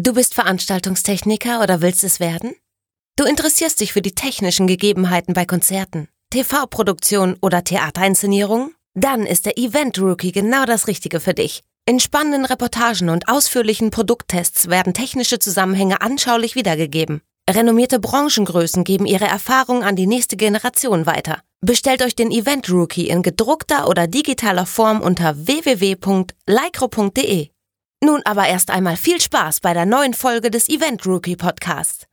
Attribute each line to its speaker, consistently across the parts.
Speaker 1: Du bist Veranstaltungstechniker oder willst es werden? Du interessierst dich für die technischen Gegebenheiten bei Konzerten, TV-Produktion oder Theaterinszenierungen? Dann ist der Event Rookie genau das Richtige für dich. In spannenden Reportagen und ausführlichen Produkttests werden technische Zusammenhänge anschaulich wiedergegeben. Renommierte Branchengrößen geben ihre Erfahrung an die nächste Generation weiter. Bestellt euch den Event Rookie in gedruckter oder digitaler Form unter www.lycro.de. Nun aber erst einmal viel Spaß bei der neuen Folge des Event Rookie Podcast.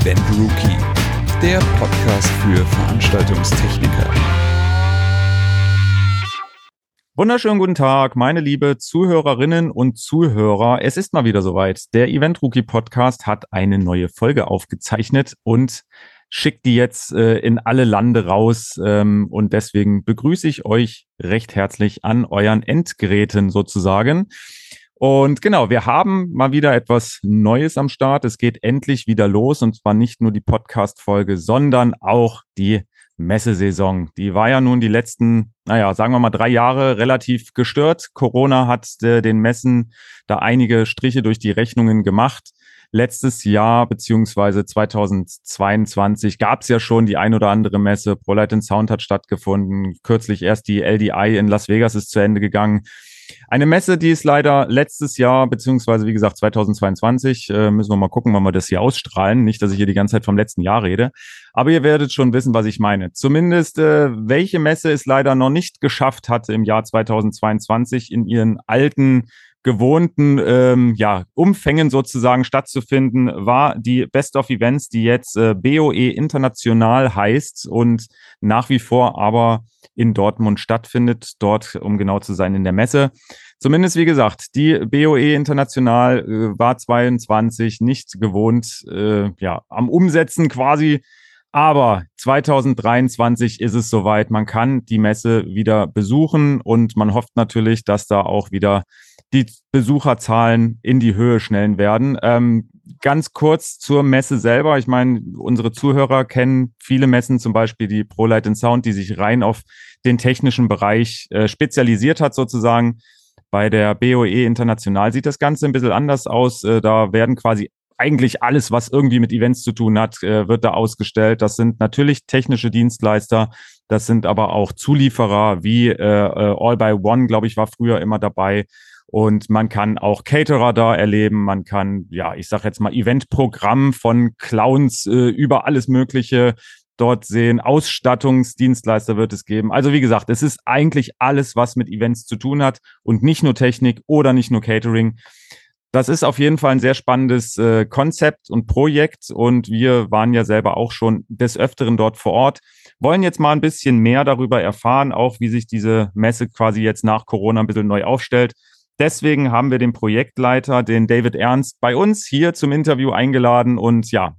Speaker 2: Event Rookie, der Podcast für Veranstaltungstechniker.
Speaker 3: Wunderschönen guten Tag, meine liebe Zuhörerinnen und Zuhörer. Es ist mal wieder soweit. Der Event Rookie Podcast hat eine neue Folge aufgezeichnet und schickt die jetzt äh, in alle Lande raus. Ähm, und deswegen begrüße ich euch recht herzlich an euren Endgeräten sozusagen. Und genau, wir haben mal wieder etwas Neues am Start. Es geht endlich wieder los und zwar nicht nur die Podcast-Folge, sondern auch die Messesaison. Die war ja nun die letzten, naja, sagen wir mal drei Jahre relativ gestört. Corona hat äh, den Messen da einige Striche durch die Rechnungen gemacht letztes Jahr beziehungsweise 2022 gab es ja schon die ein oder andere Messe. ProLight and Sound hat stattgefunden. Kürzlich erst die LDI in Las Vegas ist zu Ende gegangen. Eine Messe, die ist leider letztes Jahr, beziehungsweise wie gesagt 2022, äh, müssen wir mal gucken, wann wir das hier ausstrahlen. Nicht, dass ich hier die ganze Zeit vom letzten Jahr rede. Aber ihr werdet schon wissen, was ich meine. Zumindest, äh, welche Messe es leider noch nicht geschafft hatte im Jahr 2022 in ihren alten gewohnten ähm, ja, Umfängen sozusagen stattzufinden, war die Best of Events, die jetzt äh, BOE International heißt und nach wie vor aber in Dortmund stattfindet, dort, um genau zu sein, in der Messe. Zumindest, wie gesagt, die BOE International äh, war 22 nicht gewohnt, äh, ja, am Umsetzen quasi aber 2023 ist es soweit. Man kann die Messe wieder besuchen und man hofft natürlich, dass da auch wieder die Besucherzahlen in die Höhe schnellen werden. Ähm, ganz kurz zur Messe selber. Ich meine, unsere Zuhörer kennen viele Messen, zum Beispiel die ProLight Sound, die sich rein auf den technischen Bereich äh, spezialisiert hat sozusagen. Bei der BOE International sieht das Ganze ein bisschen anders aus. Äh, da werden quasi eigentlich alles, was irgendwie mit Events zu tun hat, äh, wird da ausgestellt. Das sind natürlich technische Dienstleister, das sind aber auch Zulieferer wie äh, äh All by One, glaube ich, war früher immer dabei. Und man kann auch Caterer da erleben. Man kann, ja, ich sage jetzt mal, Eventprogramm von Clowns äh, über alles Mögliche dort sehen. Ausstattungsdienstleister wird es geben. Also wie gesagt, es ist eigentlich alles, was mit Events zu tun hat und nicht nur Technik oder nicht nur Catering. Das ist auf jeden Fall ein sehr spannendes äh, Konzept und Projekt und wir waren ja selber auch schon des Öfteren dort vor Ort. Wollen jetzt mal ein bisschen mehr darüber erfahren, auch wie sich diese Messe quasi jetzt nach Corona ein bisschen neu aufstellt. Deswegen haben wir den Projektleiter, den David Ernst, bei uns hier zum Interview eingeladen. Und ja,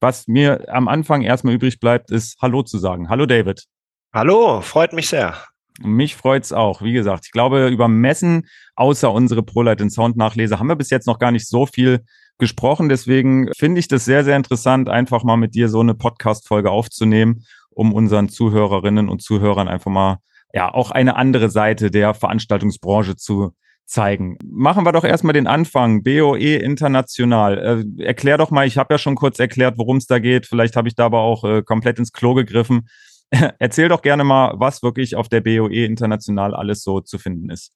Speaker 3: was mir am Anfang erstmal übrig bleibt, ist Hallo zu sagen. Hallo David.
Speaker 4: Hallo, freut mich sehr.
Speaker 3: Mich freut's auch. Wie gesagt, ich glaube, über Messen, außer unsere ProLight Sound Nachlese, haben wir bis jetzt noch gar nicht so viel gesprochen. Deswegen finde ich das sehr, sehr interessant, einfach mal mit dir so eine Podcast-Folge aufzunehmen, um unseren Zuhörerinnen und Zuhörern einfach mal ja auch eine andere Seite der Veranstaltungsbranche zu zeigen. Machen wir doch erstmal den Anfang. BOE International. Äh, erklär doch mal, ich habe ja schon kurz erklärt, worum es da geht. Vielleicht habe ich da aber auch äh, komplett ins Klo gegriffen. Erzähl doch gerne mal, was wirklich auf der BOE International alles so zu finden ist.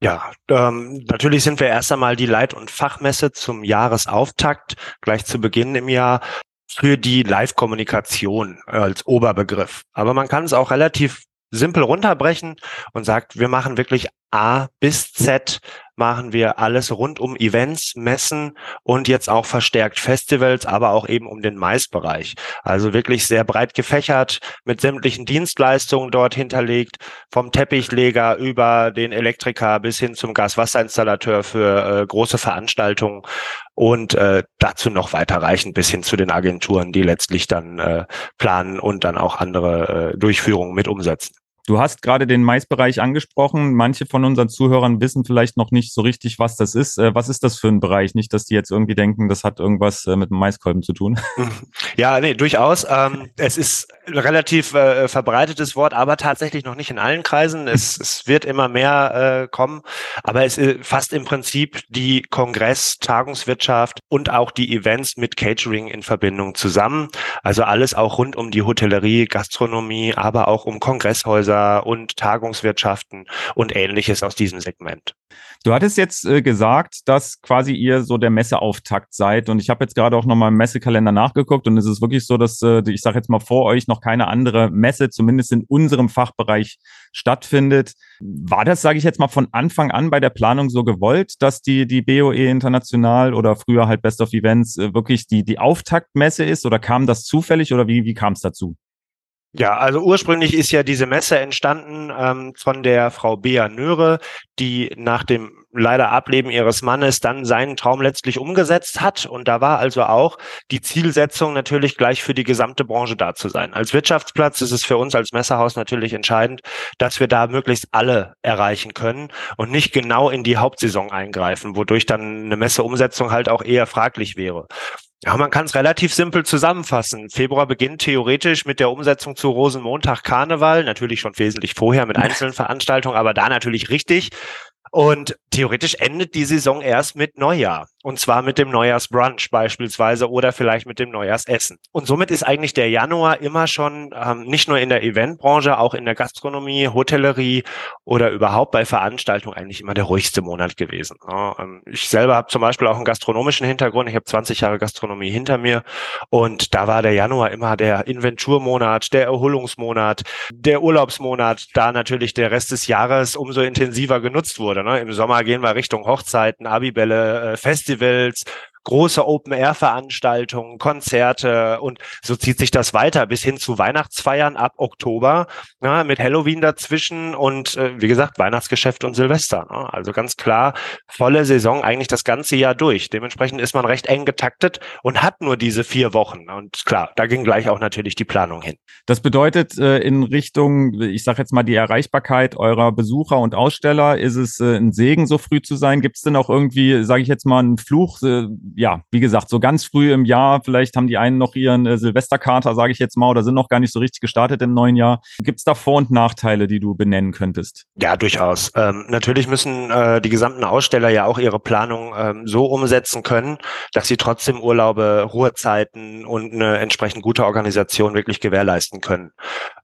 Speaker 4: Ja, ähm, natürlich sind wir erst einmal die Leit- und Fachmesse zum Jahresauftakt, gleich zu Beginn im Jahr für die Live-Kommunikation als Oberbegriff. Aber man kann es auch relativ simpel runterbrechen und sagt, wir machen wirklich A bis Z machen wir alles rund um Events, Messen und jetzt auch verstärkt Festivals, aber auch eben um den Maisbereich. Also wirklich sehr breit gefächert mit sämtlichen Dienstleistungen dort hinterlegt, vom Teppichleger über den Elektriker bis hin zum Gaswasserinstallateur für äh, große Veranstaltungen und äh, dazu noch weiterreichend bis hin zu den Agenturen, die letztlich dann äh, planen und dann auch andere äh, Durchführungen mit umsetzen.
Speaker 3: Du hast gerade den Maisbereich angesprochen. Manche von unseren Zuhörern wissen vielleicht noch nicht so richtig, was das ist. Äh, was ist das für ein Bereich? Nicht, dass die jetzt irgendwie denken, das hat irgendwas äh, mit dem Maiskolben zu tun.
Speaker 4: Ja, nee, durchaus. Ähm, es ist ein relativ äh, verbreitetes Wort, aber tatsächlich noch nicht in allen Kreisen. Es, es wird immer mehr kommen, aber es fasst im Prinzip die Kongress, Tagungswirtschaft und auch die Events mit Catering in Verbindung zusammen. Also alles auch rund um die Hotellerie, Gastronomie, aber auch um Kongresshäuser und Tagungswirtschaften und ähnliches aus diesem Segment.
Speaker 3: Du hattest jetzt äh, gesagt, dass quasi ihr so der Messeauftakt seid und ich habe jetzt gerade auch nochmal im Messekalender nachgeguckt und es ist wirklich so, dass äh, ich sage jetzt mal vor euch noch keine andere Messe, zumindest in unserem Fachbereich stattfindet. War das, sage ich jetzt mal, von Anfang an bei der Planung so gewollt, dass die, die BOE International oder früher halt Best of Events äh, wirklich die, die Auftaktmesse ist oder kam das zufällig oder wie, wie kam es dazu?
Speaker 4: Ja, also ursprünglich ist ja diese Messe entstanden ähm, von der Frau Bea Nöre, die nach dem leider Ableben ihres Mannes dann seinen Traum letztlich umgesetzt hat. Und da war also auch die Zielsetzung natürlich gleich für die gesamte Branche da zu sein. Als Wirtschaftsplatz ist es für uns als Messerhaus natürlich entscheidend, dass wir da möglichst alle erreichen können und nicht genau in die Hauptsaison eingreifen, wodurch dann eine Messeumsetzung halt auch eher fraglich wäre. Ja, man kann es relativ simpel zusammenfassen. Februar beginnt theoretisch mit der Umsetzung zu Rosenmontag Karneval, natürlich schon wesentlich vorher mit einzelnen Veranstaltungen, aber da natürlich richtig. Und theoretisch endet die Saison erst mit Neujahr. Und zwar mit dem Neujahrsbrunch beispielsweise oder vielleicht mit dem Neujahrsessen. Und somit ist eigentlich der Januar immer schon ähm, nicht nur in der Eventbranche, auch in der Gastronomie, Hotellerie oder überhaupt bei Veranstaltungen eigentlich immer der ruhigste Monat gewesen. Ja, ähm, ich selber habe zum Beispiel auch einen gastronomischen Hintergrund. Ich habe 20 Jahre Gastronomie hinter mir und da war der Januar immer der Inventurmonat, der Erholungsmonat, der Urlaubsmonat, da natürlich der Rest des Jahres umso intensiver genutzt wurde. Ne? Im Sommer gehen wir Richtung Hochzeiten, Abibälle, äh, Festivals große Open-Air-Veranstaltungen, Konzerte und so zieht sich das weiter bis hin zu Weihnachtsfeiern ab Oktober ja, mit Halloween dazwischen und äh, wie gesagt Weihnachtsgeschäft und Silvester. Ne? Also ganz klar volle Saison eigentlich das ganze Jahr durch. Dementsprechend ist man recht eng getaktet und hat nur diese vier Wochen. Und klar, da ging gleich auch natürlich die Planung hin.
Speaker 3: Das bedeutet äh, in Richtung, ich sage jetzt mal die Erreichbarkeit eurer Besucher und Aussteller, ist es äh, ein Segen, so früh zu sein? Gibt es denn auch irgendwie, sage ich jetzt mal, einen Fluch? Ja, wie gesagt, so ganz früh im Jahr, vielleicht haben die einen noch ihren äh, Silvesterkater, sage ich jetzt mal, oder sind noch gar nicht so richtig gestartet im neuen Jahr. Gibt es da Vor- und Nachteile, die du benennen könntest?
Speaker 4: Ja, durchaus. Ähm, natürlich müssen äh, die gesamten Aussteller ja auch ihre Planung ähm, so umsetzen können, dass sie trotzdem Urlaube, Ruhezeiten und eine entsprechend gute Organisation wirklich gewährleisten können.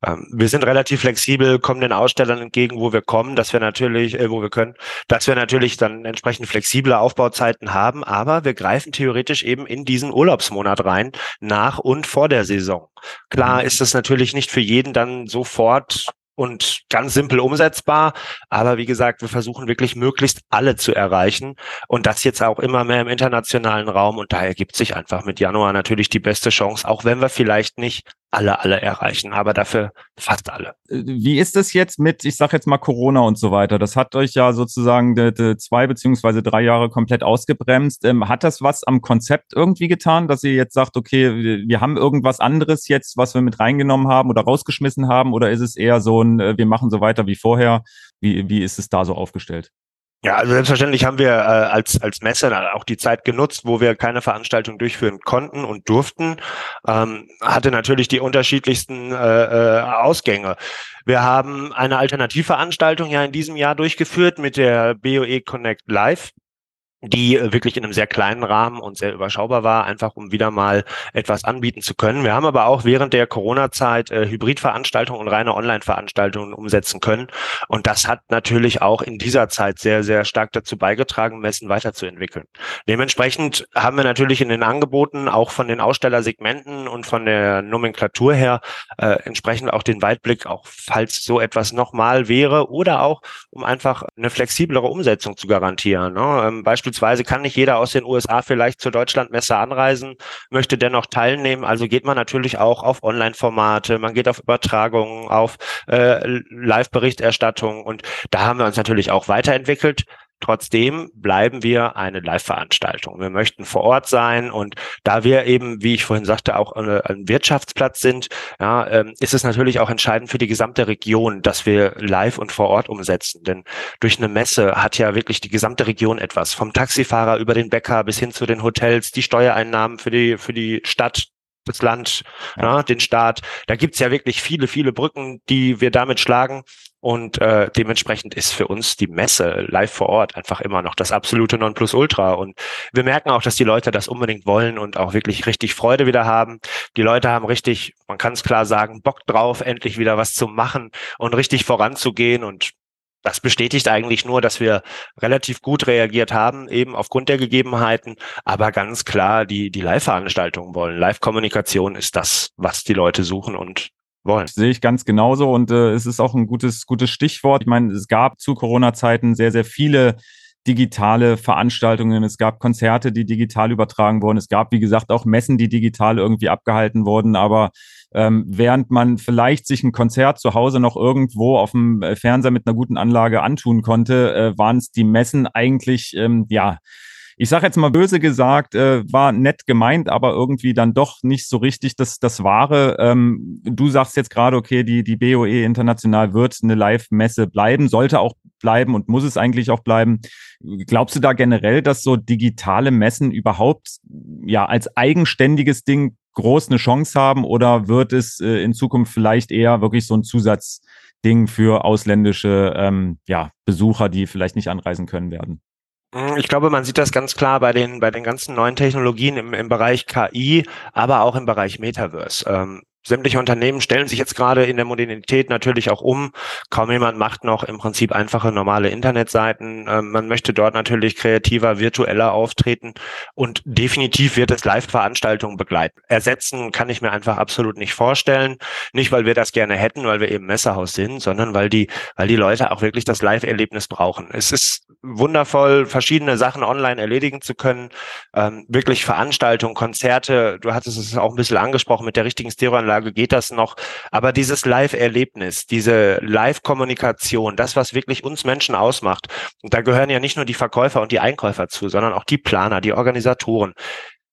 Speaker 4: Ähm, wir sind relativ flexibel, kommen den Ausstellern entgegen, wo wir kommen, dass wir natürlich, äh, wo wir können, dass wir natürlich dann entsprechend flexible Aufbauzeiten haben, aber wir greifen greifen theoretisch eben in diesen Urlaubsmonat rein, nach und vor der Saison. Klar mhm. ist es natürlich nicht für jeden dann sofort und ganz simpel umsetzbar. Aber wie gesagt, wir versuchen wirklich möglichst alle zu erreichen und das jetzt auch immer mehr im internationalen Raum. Und da ergibt sich einfach mit Januar natürlich die beste Chance, auch wenn wir vielleicht nicht alle, alle erreichen, aber dafür fast alle.
Speaker 3: Äh, wie ist es jetzt mit, ich sage jetzt mal Corona und so weiter? Das hat euch ja sozusagen de, de zwei beziehungsweise drei Jahre komplett ausgebremst. Ähm, hat das was am Konzept irgendwie getan, dass ihr jetzt sagt, okay, wir, wir haben irgendwas anderes jetzt, was wir mit reingenommen haben oder rausgeschmissen haben? Oder ist es eher so ein, äh, wir machen so weiter wie vorher? Wie, wie ist es da so aufgestellt?
Speaker 4: Ja, also selbstverständlich haben wir äh, als, als Messe auch die Zeit genutzt, wo wir keine Veranstaltung durchführen konnten und durften. Ähm, hatte natürlich die unterschiedlichsten äh, äh, Ausgänge. Wir haben eine Alternativveranstaltung ja in diesem Jahr durchgeführt mit der BOE Connect Live die äh, wirklich in einem sehr kleinen Rahmen und sehr überschaubar war, einfach um wieder mal etwas anbieten zu können. Wir haben aber auch während der Corona-Zeit äh, Hybridveranstaltungen und reine Online-Veranstaltungen umsetzen können. Und das hat natürlich auch in dieser Zeit sehr, sehr stark dazu beigetragen, Messen weiterzuentwickeln. Dementsprechend haben wir natürlich in den Angeboten auch von den Ausstellersegmenten und von der Nomenklatur her äh, entsprechend auch den Weitblick, auch falls so etwas nochmal wäre oder auch um einfach eine flexiblere Umsetzung zu garantieren. Ne? Ähm, beispielsweise Beispielsweise kann nicht jeder aus den USA vielleicht zur Deutschlandmesse anreisen, möchte dennoch teilnehmen. Also geht man natürlich auch auf Online-Formate, man geht auf Übertragungen, auf äh, Live-Berichterstattung und da haben wir uns natürlich auch weiterentwickelt. Trotzdem bleiben wir eine Live-Veranstaltung. Wir möchten vor Ort sein und da wir eben, wie ich vorhin sagte, auch ein Wirtschaftsplatz sind, ja, ähm, ist es natürlich auch entscheidend für die gesamte Region, dass wir live und vor Ort umsetzen. Denn durch eine Messe hat ja wirklich die gesamte Region etwas. Vom Taxifahrer über den Bäcker bis hin zu den Hotels, die Steuereinnahmen für die, für die Stadt, das Land, ja. ne, den Staat. Da gibt's ja wirklich viele, viele Brücken, die wir damit schlagen. Und äh, dementsprechend ist für uns die Messe live vor Ort einfach immer noch das absolute Nonplusultra. Und wir merken auch, dass die Leute das unbedingt wollen und auch wirklich richtig Freude wieder haben. Die Leute haben richtig, man kann es klar sagen, Bock drauf, endlich wieder was zu machen und richtig voranzugehen. Und das bestätigt eigentlich nur, dass wir relativ gut reagiert haben, eben aufgrund der Gegebenheiten, aber ganz klar die, die Live-Veranstaltungen wollen. Live-Kommunikation ist das, was die Leute suchen und wollen.
Speaker 3: Sehe ich ganz genauso und äh, es ist auch ein gutes, gutes Stichwort. Ich meine, es gab zu Corona-Zeiten sehr, sehr viele digitale Veranstaltungen, es gab Konzerte, die digital übertragen wurden, es gab, wie gesagt, auch Messen, die digital irgendwie abgehalten wurden, aber ähm, während man vielleicht sich ein Konzert zu Hause noch irgendwo auf dem äh, Fernseher mit einer guten Anlage antun konnte, äh, waren es die Messen eigentlich, ähm, ja, ich sage jetzt mal böse gesagt, äh, war nett gemeint, aber irgendwie dann doch nicht so richtig das, das Wahre. Ähm, du sagst jetzt gerade, okay, die, die BOE International wird eine Live-Messe bleiben, sollte auch bleiben und muss es eigentlich auch bleiben. Glaubst du da generell, dass so digitale Messen überhaupt ja als eigenständiges Ding groß eine Chance haben oder wird es äh, in Zukunft vielleicht eher wirklich so ein Zusatzding für ausländische ähm, ja, Besucher, die vielleicht nicht anreisen können werden?
Speaker 4: Hm, ich glaube, man sieht das ganz klar bei den, bei den ganzen neuen Technologien im, im Bereich KI, aber auch im Bereich Metaverse. Ähm, sämtliche Unternehmen stellen sich jetzt gerade in der Modernität natürlich auch um. Kaum jemand macht noch im Prinzip einfache normale Internetseiten. Ähm, man möchte dort natürlich kreativer, virtueller auftreten und definitiv wird es Live-Veranstaltungen begleiten. Ersetzen kann ich mir einfach absolut nicht vorstellen. Nicht, weil wir das gerne hätten, weil wir eben Messerhaus sind, sondern weil die, weil die Leute auch wirklich das Live-Erlebnis brauchen. Es ist wundervoll, verschiedene Sachen online erledigen zu können. Ähm, wirklich Veranstaltungen, Konzerte. Du hattest es auch ein bisschen angesprochen mit der richtigen Stereoanlage Anlage geht das noch. Aber dieses Live-Erlebnis, diese Live-Kommunikation, das, was wirklich uns Menschen ausmacht, und da gehören ja nicht nur die Verkäufer und die Einkäufer zu, sondern auch die Planer, die Organisatoren,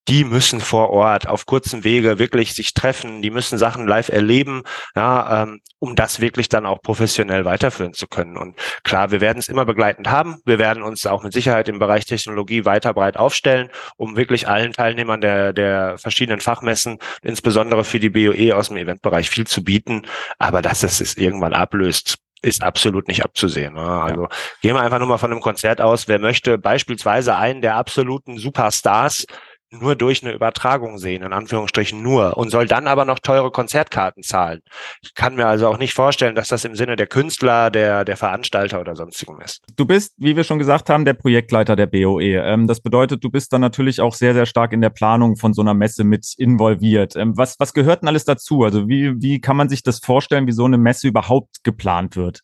Speaker 4: die müssen vor Ort auf kurzem Wege wirklich sich treffen, die müssen Sachen live erleben, ja, ähm, um das wirklich dann auch professionell weiterführen zu können. Und klar, wir werden es immer begleitend haben. Wir werden uns auch mit Sicherheit im Bereich Technologie weiter breit aufstellen, um wirklich allen Teilnehmern der, der verschiedenen Fachmessen, insbesondere für die BOE aus dem Eventbereich viel zu bieten. Aber dass es es irgendwann ablöst, ist absolut nicht abzusehen. Ne? Also gehen wir einfach nur mal von einem Konzert aus. Wer möchte beispielsweise einen der absoluten Superstars nur durch eine Übertragung sehen, in Anführungsstrichen nur, und soll dann aber noch teure Konzertkarten zahlen. Ich kann mir also auch nicht vorstellen, dass das im Sinne der Künstler, der, der Veranstalter oder sonstigem ist.
Speaker 3: Du bist, wie wir schon gesagt haben, der Projektleiter der BOE. Ähm, das bedeutet, du bist dann natürlich auch sehr, sehr stark in der Planung von so einer Messe mit involviert. Ähm, was, was gehört denn alles dazu? Also wie, wie kann man sich das vorstellen, wie so eine Messe überhaupt geplant wird?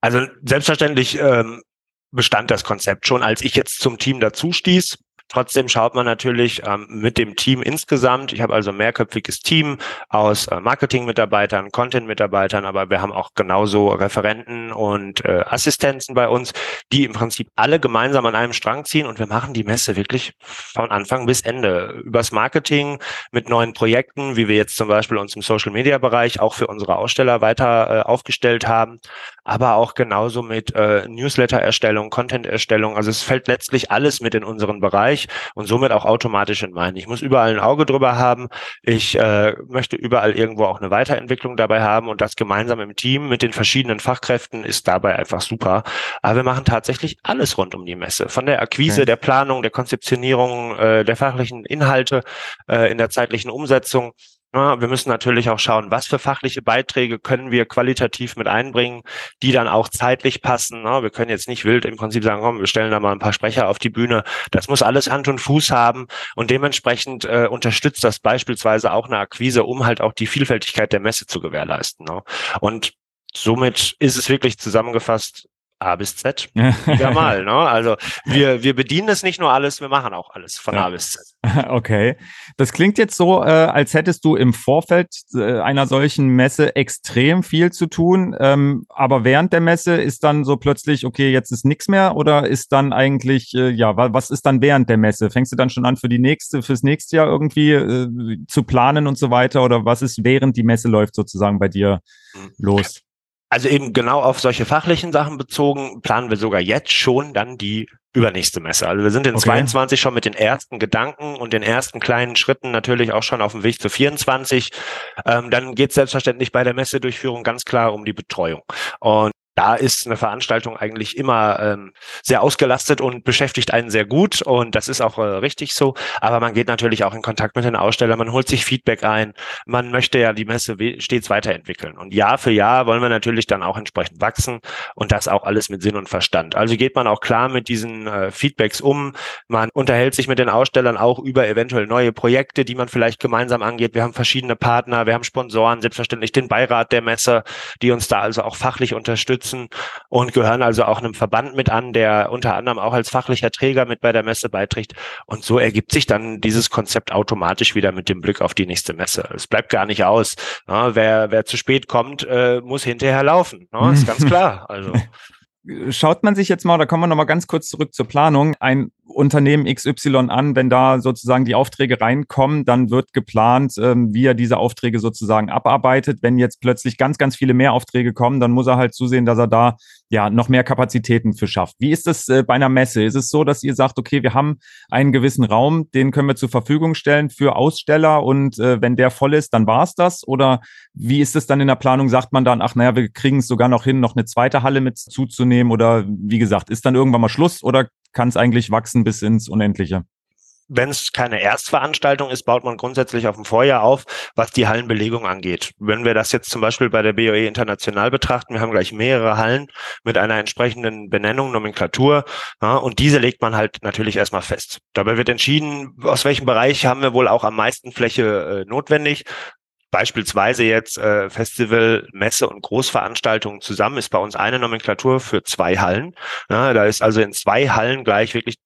Speaker 4: Also selbstverständlich ähm, bestand das Konzept schon, als ich jetzt zum Team dazu stieß Trotzdem schaut man natürlich ähm, mit dem Team insgesamt. Ich habe also ein mehrköpfiges Team aus äh, Marketing-Mitarbeitern, Content-Mitarbeitern, aber wir haben auch genauso Referenten und äh, Assistenzen bei uns, die im Prinzip alle gemeinsam an einem Strang ziehen und wir machen die Messe wirklich von Anfang bis Ende. Übers Marketing mit neuen Projekten, wie wir jetzt zum Beispiel uns im Social-Media-Bereich auch für unsere Aussteller weiter äh, aufgestellt haben, aber auch genauso mit äh, Newsletter-Erstellung, Content-Erstellung. Also es fällt letztlich alles mit in unseren Bereich und somit auch automatisch in meinen. Ich muss überall ein Auge drüber haben. Ich äh, möchte überall irgendwo auch eine Weiterentwicklung dabei haben und das gemeinsam im Team mit den verschiedenen Fachkräften ist dabei einfach super. Aber wir machen tatsächlich alles rund um die Messe. Von der Akquise, okay. der Planung, der Konzeptionierung, äh, der fachlichen Inhalte, äh, in der zeitlichen Umsetzung wir müssen natürlich auch schauen, was für fachliche Beiträge können wir qualitativ mit einbringen, die dann auch zeitlich passen. Ja, wir können jetzt nicht wild im Prinzip sagen, komm, wir stellen da mal ein paar Sprecher auf die Bühne. Das muss alles Hand und Fuß haben und dementsprechend äh, unterstützt das beispielsweise auch eine Akquise, um halt auch die Vielfältigkeit der Messe zu gewährleisten. Ne? Und somit ist es wirklich zusammengefasst A bis Z. Wieder mal. Ne? Also wir, wir bedienen es nicht nur alles, wir machen auch alles von ja. A bis Z.
Speaker 3: Okay. Das klingt jetzt so, äh, als hättest du im Vorfeld äh, einer solchen Messe extrem viel zu tun. Ähm, aber während der Messe ist dann so plötzlich, okay, jetzt ist nichts mehr oder ist dann eigentlich, äh, ja, was ist dann während der Messe? Fängst du dann schon an für die nächste, fürs nächste Jahr irgendwie äh, zu planen und so weiter? Oder was ist während die Messe läuft sozusagen bei dir mhm. los?
Speaker 4: Also eben genau auf solche fachlichen Sachen bezogen, planen wir sogar jetzt schon dann die übernächste Messe. Also wir sind in okay. 22 schon mit den ersten Gedanken und den ersten kleinen Schritten natürlich auch schon auf dem Weg zu 24. Ähm, dann geht es selbstverständlich bei der Messedurchführung ganz klar um die Betreuung. Und da ist eine Veranstaltung eigentlich immer ähm, sehr ausgelastet und beschäftigt einen sehr gut und das ist auch äh, richtig so. Aber man geht natürlich auch in Kontakt mit den Ausstellern, man holt sich Feedback ein, man möchte ja die Messe stets weiterentwickeln und Jahr für Jahr wollen wir natürlich dann auch entsprechend wachsen und das auch alles mit Sinn und Verstand. Also geht man auch klar mit diesen äh, Feedbacks um, man unterhält sich mit den Ausstellern auch über eventuell neue Projekte, die man vielleicht gemeinsam angeht. Wir haben verschiedene Partner, wir haben Sponsoren, selbstverständlich den Beirat der Messe, die uns da also auch fachlich unterstützen unterstützen und gehören also auch einem Verband mit an, der unter anderem auch als fachlicher Träger mit bei der Messe beiträgt. Und so ergibt sich dann dieses Konzept automatisch wieder mit dem Blick auf die nächste Messe. Es bleibt gar nicht aus. Ja, wer, wer zu spät kommt, äh, muss hinterher laufen. Ja, ist ganz klar. Also.
Speaker 3: Schaut man sich jetzt mal, da kommen wir nochmal ganz kurz zurück zur Planung, ein Unternehmen XY an, wenn da sozusagen die Aufträge reinkommen, dann wird geplant, ähm, wie er diese Aufträge sozusagen abarbeitet. Wenn jetzt plötzlich ganz, ganz viele mehr Aufträge kommen, dann muss er halt zusehen, dass er da ja noch mehr Kapazitäten für schafft. Wie ist das äh, bei einer Messe? Ist es so, dass ihr sagt, okay, wir haben einen gewissen Raum, den können wir zur Verfügung stellen für Aussteller und äh, wenn der voll ist, dann war's das? Oder wie ist es dann in der Planung? Sagt man dann, ach naja, wir kriegen es sogar noch hin, noch eine zweite Halle mit zuzunehmen? Oder wie gesagt, ist dann irgendwann mal Schluss oder kann es eigentlich wachsen bis ins Unendliche.
Speaker 4: Wenn es keine Erstveranstaltung ist, baut man grundsätzlich auf dem Vorjahr auf, was die Hallenbelegung angeht. Wenn wir das jetzt zum Beispiel bei der BOE international betrachten, wir haben gleich mehrere Hallen mit einer entsprechenden Benennung, Nomenklatur, ja, und diese legt man halt natürlich erstmal fest. Dabei wird entschieden, aus welchem Bereich haben wir wohl auch am meisten Fläche äh, notwendig beispielsweise jetzt äh, Festival, Messe und Großveranstaltungen zusammen ist bei uns eine Nomenklatur für zwei Hallen. Ja, da ist also in zwei Hallen gleich wirklich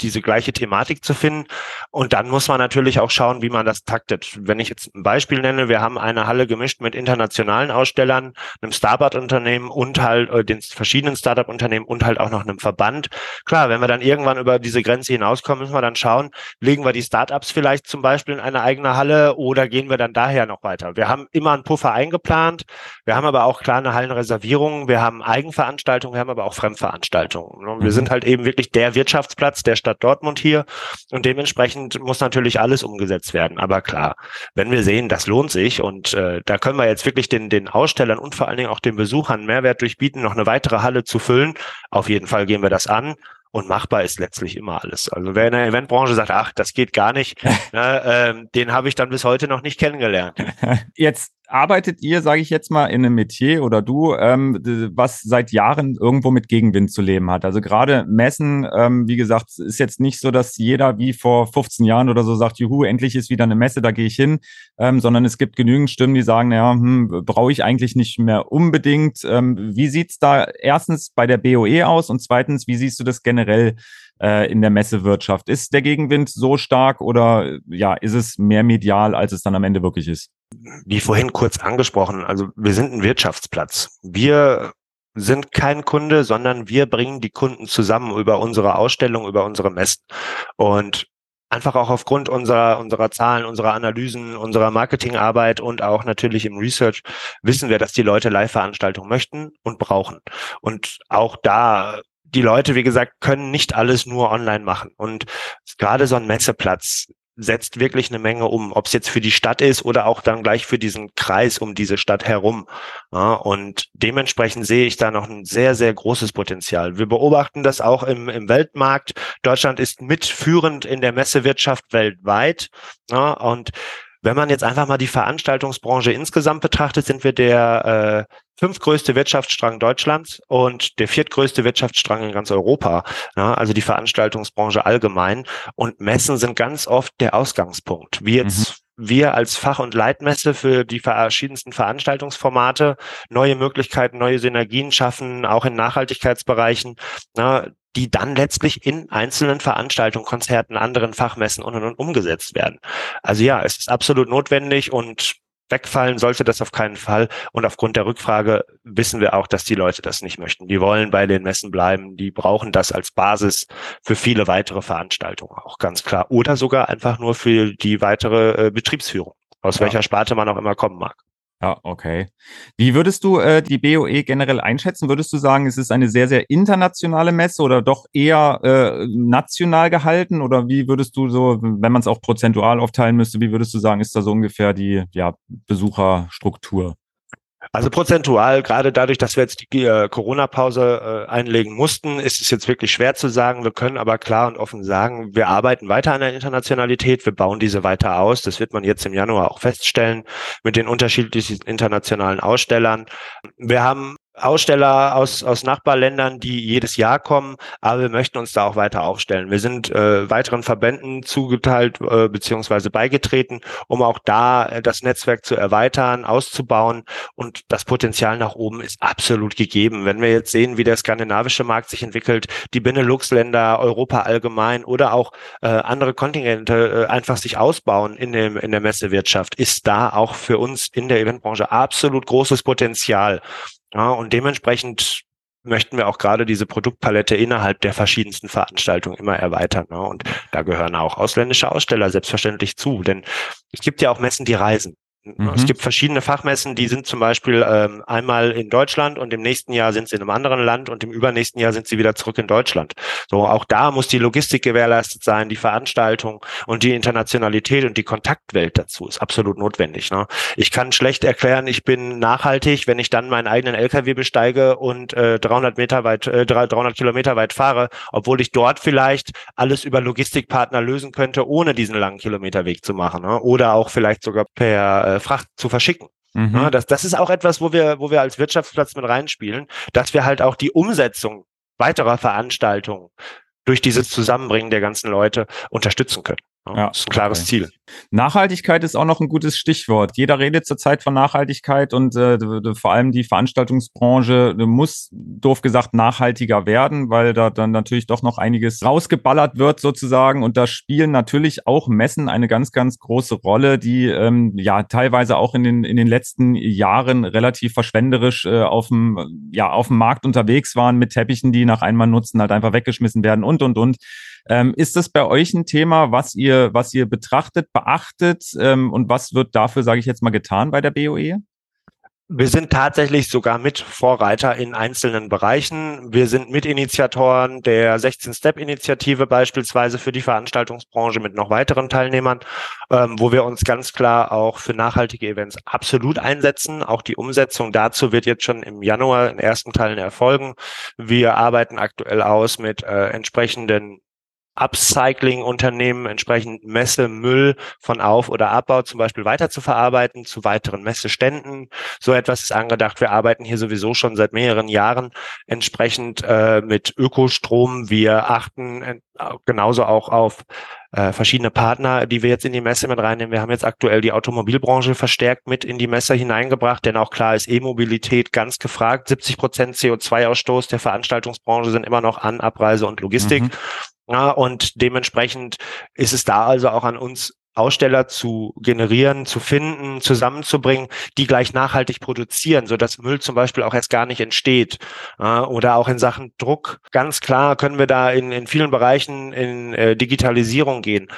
Speaker 4: diese gleiche Thematik zu finden. Und dann muss man natürlich auch schauen, wie man das taktet. Wenn ich jetzt ein Beispiel nenne, wir haben eine Halle gemischt mit internationalen Ausstellern, einem Startup-Unternehmen und halt äh, den verschiedenen Startup-Unternehmen und halt auch noch einem Verband. Klar, wenn wir dann irgendwann über diese Grenze hinauskommen, müssen wir dann schauen, legen wir die Startups vielleicht zum Beispiel in eine eigene Halle oder gehen wir dann daher noch weiter. Wir haben immer einen Puffer eingeplant. Wir haben aber auch kleine Hallenreservierungen. Wir haben Eigenveranstaltungen. Wir haben aber auch Fremdveranstaltungen. Wir mhm. sind halt eben wirklich der Wirtschaftsplatz, der Stadt Dortmund hier. Und dementsprechend muss natürlich alles umgesetzt werden. Aber klar, wenn wir sehen, das lohnt sich und äh, da können wir jetzt wirklich den, den Ausstellern und vor allen Dingen auch den Besuchern Mehrwert durchbieten, noch eine weitere Halle zu füllen. Auf jeden Fall gehen wir das an. Und machbar ist letztlich immer alles. Also wer in der Eventbranche sagt, ach, das geht gar nicht, ne, ähm, den habe ich dann bis heute noch nicht kennengelernt.
Speaker 3: Jetzt arbeitet ihr, sage ich jetzt mal, in einem Metier oder du, ähm, was seit Jahren irgendwo mit Gegenwind zu leben hat. Also gerade Messen, ähm, wie gesagt, ist jetzt nicht so, dass jeder wie vor 15 Jahren oder so sagt, juhu, endlich ist wieder eine Messe, da gehe ich hin, ähm, sondern es gibt genügend Stimmen, die sagen, ja, hm, brauche ich eigentlich nicht mehr unbedingt. Ähm, wie sieht's da erstens bei der BOE aus und zweitens, wie siehst du das generell äh, in der Messewirtschaft? Ist der Gegenwind so stark oder ja, ist es mehr medial, als es dann am Ende wirklich ist?
Speaker 4: wie vorhin kurz angesprochen, also wir sind ein Wirtschaftsplatz. Wir sind kein Kunde, sondern wir bringen die Kunden zusammen über unsere Ausstellung, über unsere Messen. Und einfach auch aufgrund unserer, unserer Zahlen, unserer Analysen, unserer Marketingarbeit und auch natürlich im Research wissen wir, dass die Leute Live-Veranstaltungen möchten und brauchen. Und auch da die Leute, wie gesagt, können nicht alles nur online machen. Und gerade so ein Messeplatz setzt wirklich eine Menge um, ob es jetzt für die Stadt ist oder auch dann gleich für diesen Kreis um diese Stadt herum. Ja, und dementsprechend sehe ich da noch ein sehr, sehr großes Potenzial. Wir beobachten das auch im, im Weltmarkt. Deutschland ist mitführend in der Messewirtschaft weltweit. Ja, und wenn man jetzt einfach mal die Veranstaltungsbranche insgesamt betrachtet, sind wir der äh, fünftgrößte Wirtschaftsstrang Deutschlands und der viertgrößte Wirtschaftsstrang in ganz Europa. Ja, also die Veranstaltungsbranche allgemein. Und Messen sind ganz oft der Ausgangspunkt. Wie jetzt mhm wir als Fach- und Leitmesse für die verschiedensten Veranstaltungsformate neue Möglichkeiten, neue Synergien schaffen, auch in Nachhaltigkeitsbereichen, na, die dann letztlich in einzelnen Veranstaltungen, Konzerten, anderen Fachmessen und, und, und umgesetzt werden. Also ja, es ist absolut notwendig und wegfallen sollte das auf keinen Fall. Und aufgrund der Rückfrage wissen wir auch, dass die Leute das nicht möchten. Die wollen bei den Messen bleiben. Die brauchen das als Basis für viele weitere Veranstaltungen, auch ganz klar. Oder sogar einfach nur für die weitere äh, Betriebsführung, aus ja. welcher Sparte man auch immer kommen mag.
Speaker 3: Ja, okay. Wie würdest du äh, die BOE generell einschätzen? Würdest du sagen, es ist eine sehr, sehr internationale Messe oder doch eher äh, national gehalten? Oder wie würdest du so, wenn man es auch prozentual aufteilen müsste, wie würdest du sagen, ist da so ungefähr die ja, Besucherstruktur?
Speaker 4: Also prozentual, gerade dadurch, dass wir jetzt die äh, Corona-Pause äh, einlegen mussten, ist es jetzt wirklich schwer zu sagen. Wir können aber klar und offen sagen, wir arbeiten weiter an der Internationalität, wir bauen diese weiter aus. Das wird man jetzt im Januar auch feststellen mit den unterschiedlichen internationalen Ausstellern. Wir haben Aussteller aus, aus Nachbarländern, die jedes Jahr kommen, aber wir möchten uns da auch weiter aufstellen. Wir sind äh, weiteren Verbänden zugeteilt äh, beziehungsweise beigetreten, um auch da äh, das Netzwerk zu erweitern, auszubauen und das Potenzial nach oben ist absolut gegeben. Wenn wir jetzt sehen, wie der skandinavische Markt sich entwickelt, die Benelux-Länder, Europa allgemein oder auch äh, andere Kontinente äh, einfach sich ausbauen in, dem, in der Messewirtschaft, ist da auch für uns in der Eventbranche absolut großes Potenzial. Ja, und dementsprechend möchten wir auch gerade diese Produktpalette innerhalb der verschiedensten Veranstaltungen immer erweitern. Ne? Und da gehören auch ausländische Aussteller selbstverständlich zu. Denn es gibt ja auch Messen, die reisen. Mhm. Es gibt verschiedene Fachmessen, die sind zum Beispiel ähm, einmal in Deutschland und im nächsten Jahr sind sie in einem anderen Land und im übernächsten Jahr sind sie wieder zurück in Deutschland. So, auch da muss die Logistik gewährleistet sein, die Veranstaltung und die Internationalität und die Kontaktwelt dazu ist absolut notwendig. Ne? Ich kann schlecht erklären, ich bin nachhaltig, wenn ich dann meinen eigenen LKW besteige und äh, 300 Meter weit, äh, 300 Kilometer weit fahre, obwohl ich dort vielleicht alles über Logistikpartner lösen könnte, ohne diesen langen Kilometerweg zu machen. Ne? Oder auch vielleicht sogar per äh, äh, Fracht zu verschicken. Mhm. Ja, das, das ist auch etwas, wo wir, wo wir als Wirtschaftsplatz mit reinspielen, dass wir halt auch die Umsetzung weiterer Veranstaltungen durch dieses Zusammenbringen der ganzen Leute unterstützen können. Ja, das ist ein klares okay. Ziel.
Speaker 3: Nachhaltigkeit ist auch noch ein gutes Stichwort. Jeder redet zurzeit von Nachhaltigkeit und äh, vor allem die Veranstaltungsbranche muss, doof gesagt, nachhaltiger werden, weil da dann natürlich doch noch einiges rausgeballert wird sozusagen. Und da spielen natürlich auch Messen eine ganz, ganz große Rolle, die ähm, ja teilweise auch in den, in den letzten Jahren relativ verschwenderisch äh, auf, dem, ja, auf dem Markt unterwegs waren mit Teppichen, die nach einmal nutzen halt einfach weggeschmissen werden und, und, und. Ähm, ist das bei euch ein Thema, was ihr, was ihr betrachtet, beachtet ähm, und was wird dafür, sage ich jetzt mal, getan bei der BOE?
Speaker 4: Wir sind tatsächlich sogar mit Vorreiter in einzelnen Bereichen. Wir sind Mitinitiatoren der 16-Step-Initiative beispielsweise für die Veranstaltungsbranche mit noch weiteren Teilnehmern, ähm, wo wir uns ganz klar auch für nachhaltige Events absolut einsetzen. Auch die Umsetzung dazu wird jetzt schon im Januar in ersten Teilen erfolgen. Wir arbeiten aktuell aus mit äh, entsprechenden Upcycling-Unternehmen entsprechend Messemüll von Auf- oder Abbau zum Beispiel weiterzuverarbeiten zu weiteren Messeständen. So etwas ist angedacht. Wir arbeiten hier sowieso schon seit mehreren Jahren entsprechend äh, mit Ökostrom. Wir achten äh, genauso auch auf äh, verschiedene Partner, die wir jetzt in die Messe mit reinnehmen. Wir haben jetzt aktuell die Automobilbranche verstärkt mit in die Messe hineingebracht, denn auch klar ist E-Mobilität ganz gefragt. 70 Prozent CO2-Ausstoß der Veranstaltungsbranche sind immer noch an Abreise und Logistik. Mhm. Ja, und dementsprechend ist es da also auch an uns, Aussteller zu generieren, zu finden, zusammenzubringen, die gleich nachhaltig produzieren, so dass Müll zum Beispiel auch erst gar nicht entsteht. oder auch in Sachen Druck. Ganz klar können wir da in, in vielen Bereichen in äh, Digitalisierung gehen.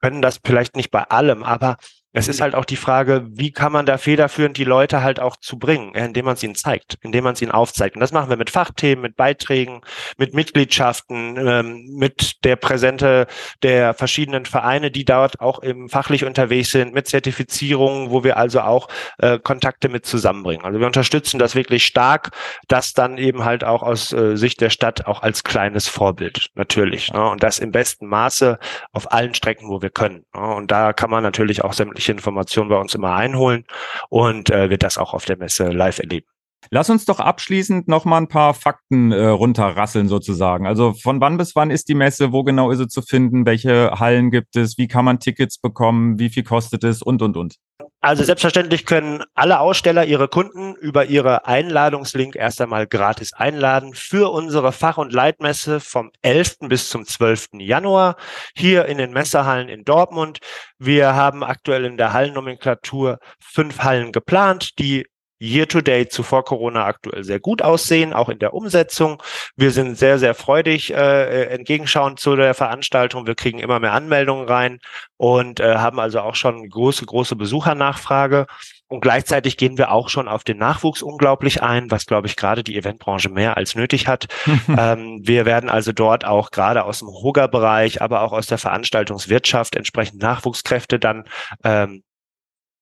Speaker 4: Können das vielleicht nicht bei allem, aber es ist halt auch die Frage, wie kann man da federführend die Leute halt auch zu bringen, indem man es ihnen zeigt, indem man es ihnen aufzeigt. Und das machen wir mit Fachthemen, mit Beiträgen, mit Mitgliedschaften, ähm, mit der Präsente der verschiedenen Vereine, die dort auch im fachlich unterwegs sind, mit Zertifizierungen, wo wir also auch äh, Kontakte mit zusammenbringen. Also wir unterstützen das wirklich stark, das dann eben halt auch aus äh, Sicht der Stadt auch als kleines Vorbild natürlich. Ne? Und das im besten Maße auf allen Strecken, wo wir können. Ne? Und da kann man natürlich auch sämtliche sämtliche Informationen bei uns immer einholen und äh, wird das auch auf der Messe live erleben.
Speaker 3: Lass uns doch abschließend noch mal ein paar Fakten äh, runterrasseln sozusagen. Also von wann bis wann ist die Messe? Wo genau ist sie zu finden? Welche Hallen gibt es? Wie kann man Tickets bekommen? Wie viel kostet es? Und, und, und.
Speaker 4: Also selbstverständlich können alle Aussteller ihre Kunden über ihre Einladungslink erst einmal gratis einladen für unsere Fach- und Leitmesse vom 11. bis zum 12. Januar hier in den Messehallen in Dortmund. Wir haben aktuell in der Hallennomenklatur fünf Hallen geplant, die Year-to-Date zuvor Corona aktuell sehr gut aussehen, auch in der Umsetzung. Wir sind sehr, sehr freudig äh, entgegenschauend zu der Veranstaltung. Wir kriegen immer mehr Anmeldungen rein und äh, haben also auch schon große, große Besuchernachfrage. Und gleichzeitig gehen wir auch schon auf den Nachwuchs unglaublich ein, was, glaube ich, gerade die Eventbranche mehr als nötig hat. ähm, wir werden also dort auch gerade aus dem Hugger-Bereich, aber auch aus der Veranstaltungswirtschaft entsprechend Nachwuchskräfte dann ähm,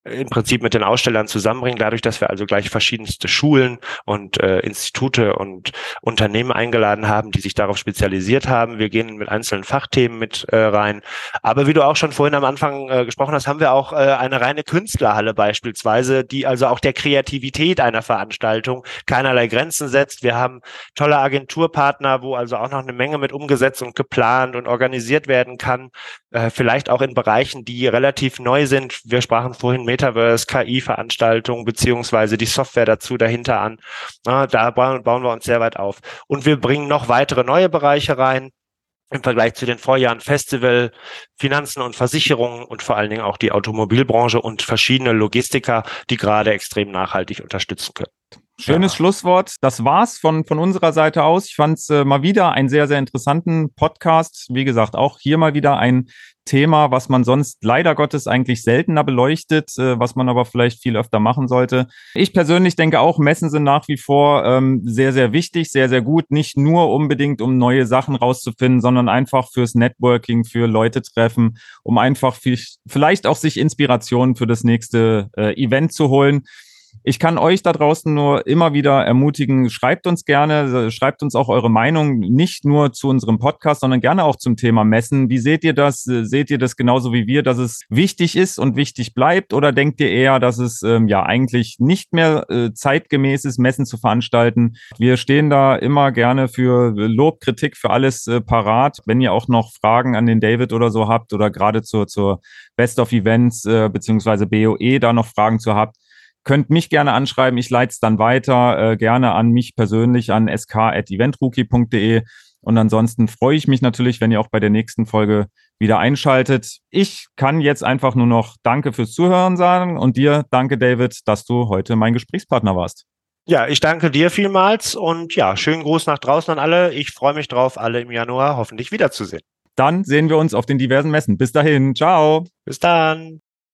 Speaker 4: im Prinzip mit den Ausstellern zusammenbringen, dadurch, dass wir also gleich verschiedenste Schulen und äh, Institute und Unternehmen eingeladen haben, die sich darauf spezialisiert haben. Wir gehen mit einzelnen Fachthemen mit äh, rein. Aber wie du auch schon vorhin am Anfang äh, gesprochen hast, haben wir auch äh, eine reine Künstlerhalle beispielsweise, die also auch der Kreativität einer Veranstaltung keinerlei Grenzen setzt. Wir haben tolle Agenturpartner, wo also auch noch eine Menge mit umgesetzt und geplant und organisiert werden kann. Äh, vielleicht auch in Bereichen, die relativ neu sind. Wir sprachen vorhin mit Metaverse, KI-Veranstaltungen beziehungsweise die Software dazu dahinter an. Na, da bauen, bauen wir uns sehr weit auf. Und wir bringen noch weitere neue Bereiche rein im Vergleich zu den Vorjahren Festival, Finanzen und Versicherungen und vor allen Dingen auch die Automobilbranche und verschiedene Logistiker, die gerade extrem nachhaltig unterstützen können.
Speaker 3: Schönes ja. Schlusswort. Das war's von, von unserer Seite aus. Ich fand es äh, mal wieder einen sehr, sehr interessanten Podcast. Wie gesagt, auch hier mal wieder ein Thema, was man sonst leider Gottes eigentlich seltener beleuchtet, äh, was man aber vielleicht viel öfter machen sollte. Ich persönlich denke auch, Messen sind nach wie vor ähm, sehr, sehr wichtig, sehr, sehr gut. Nicht nur unbedingt, um neue Sachen rauszufinden, sondern einfach fürs Networking, für Leute treffen, um einfach viel, vielleicht auch sich Inspirationen für das nächste äh, Event zu holen. Ich kann euch da draußen nur immer wieder ermutigen, schreibt uns gerne, schreibt uns auch eure Meinung, nicht nur zu unserem Podcast, sondern gerne auch zum Thema Messen. Wie seht ihr das? Seht ihr das genauso wie wir, dass es wichtig ist und wichtig bleibt? Oder denkt ihr eher, dass es ähm, ja eigentlich nicht mehr äh, zeitgemäß ist, Messen zu veranstalten? Wir stehen da immer gerne für Lob, Kritik, für alles äh, parat. Wenn ihr auch noch Fragen an den David oder so habt oder gerade zur, zur Best of Events äh, beziehungsweise BOE da noch Fragen zu habt, Könnt mich gerne anschreiben, ich leite es dann weiter, äh, gerne an mich persönlich an sk.eventrookie.de. Und ansonsten freue ich mich natürlich, wenn ihr auch bei der nächsten Folge wieder einschaltet. Ich kann jetzt einfach nur noch Danke fürs Zuhören sagen und dir danke, David, dass du heute mein Gesprächspartner warst.
Speaker 4: Ja, ich danke dir vielmals und ja, schönen Gruß nach draußen an alle. Ich freue mich drauf, alle im Januar hoffentlich wiederzusehen.
Speaker 3: Dann sehen wir uns auf den diversen Messen. Bis dahin, ciao.
Speaker 4: Bis dann.